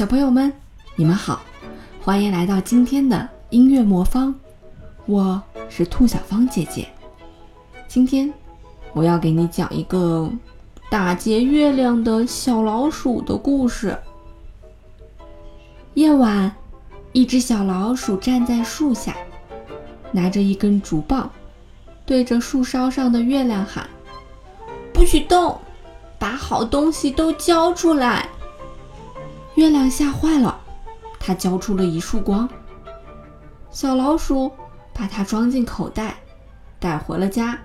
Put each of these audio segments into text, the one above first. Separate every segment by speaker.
Speaker 1: 小朋友们，你们好，欢迎来到今天的音乐魔方，我是兔小芳姐姐。今天我要给你讲一个打劫月亮的小老鼠的故事。夜晚，一只小老鼠站在树下，拿着一根竹棒，对着树梢上的月亮喊：“不许动，把好东西都交出来。”月亮吓坏了，它交出了一束光。小老鼠把它装进口袋，带回了家，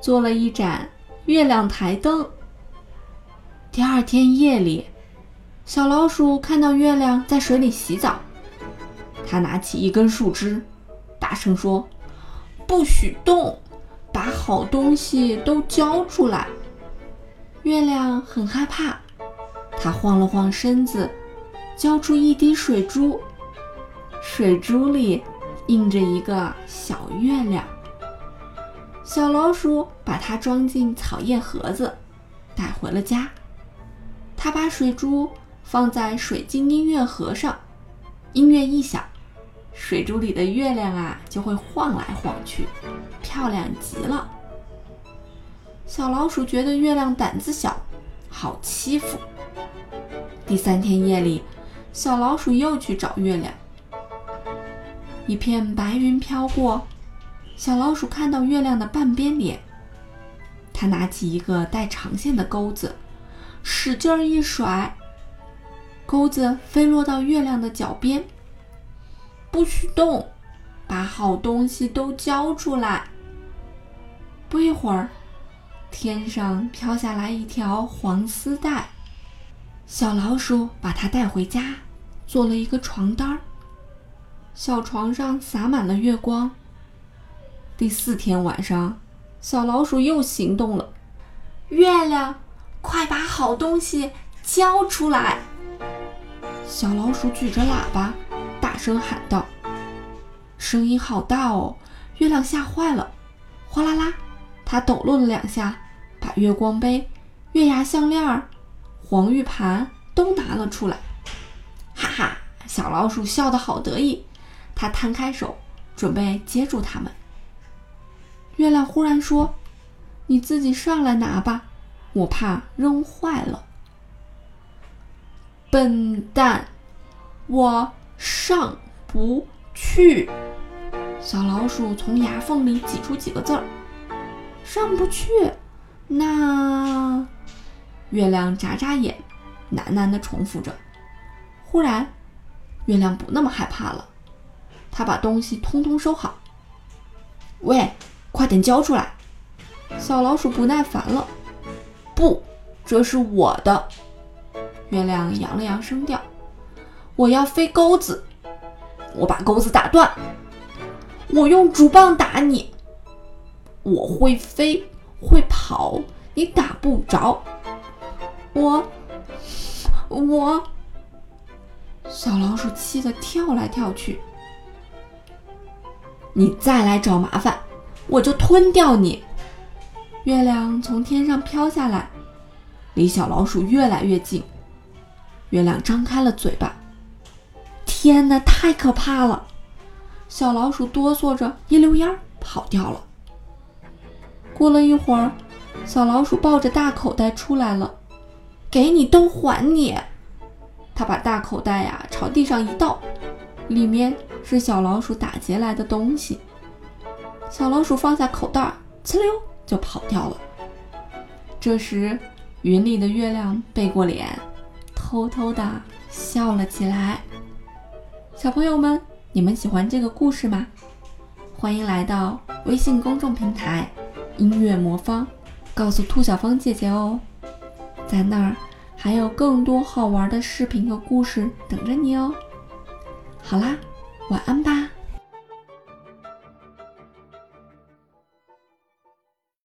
Speaker 1: 做了一盏月亮台灯。第二天夜里，小老鼠看到月亮在水里洗澡，它拿起一根树枝，大声说：“不许动，把好东西都交出来。”月亮很害怕。他晃了晃身子，交出一滴水珠，水珠里印着一个小月亮。小老鼠把它装进草叶盒子，带回了家。他把水珠放在水晶音乐盒上，音乐一响，水珠里的月亮啊就会晃来晃去，漂亮极了。小老鼠觉得月亮胆子小，好欺负。第三天夜里，小老鼠又去找月亮。一片白云飘过，小老鼠看到月亮的半边脸。它拿起一个带长线的钩子，使劲儿一甩，钩子飞落到月亮的脚边。不许动，把好东西都交出来。不一会儿，天上飘下来一条黄丝带。小老鼠把它带回家，做了一个床单儿。小床上洒满了月光。第四天晚上，小老鼠又行动了。月亮，快把好东西交出来！小老鼠举着喇叭，大声喊道：“声音好大哦！”月亮吓坏了，哗啦啦，它抖落了两下，把月光杯、月牙项链儿。黄玉盘都拿了出来，哈哈！小老鼠笑得好得意，它摊开手准备接住它们。月亮忽然说：“你自己上来拿吧，我怕扔坏了。”笨蛋，我上不去。小老鼠从牙缝里挤出几个字儿：“上不去。”那。月亮眨眨眼，喃喃地重复着。忽然，月亮不那么害怕了，它把东西通通收好。喂，快点交出来！小老鼠不耐烦了。不，这是我的。月亮扬了扬声调：“我要飞钩子，我把钩子打断。我用竹棒打你。我会飞，会跑，你打不着。”我，我，小老鼠气得跳来跳去。你再来找麻烦，我就吞掉你！月亮从天上飘下来，离小老鼠越来越近。月亮张开了嘴巴，天哪，太可怕了！小老鼠哆嗦着一溜烟儿跑掉了。过了一会儿，小老鼠抱着大口袋出来了。给你都还你！他把大口袋呀朝地上一倒，里面是小老鼠打劫来的东西。小老鼠放下口袋，呲溜就跑掉了。这时，云里的月亮背过脸，偷偷的笑了起来。小朋友们，你们喜欢这个故事吗？欢迎来到微信公众平台“音乐魔方”，告诉兔小芳姐姐哦，在那儿。还有更多好玩的视频和故事等着你哦！好啦，晚安吧。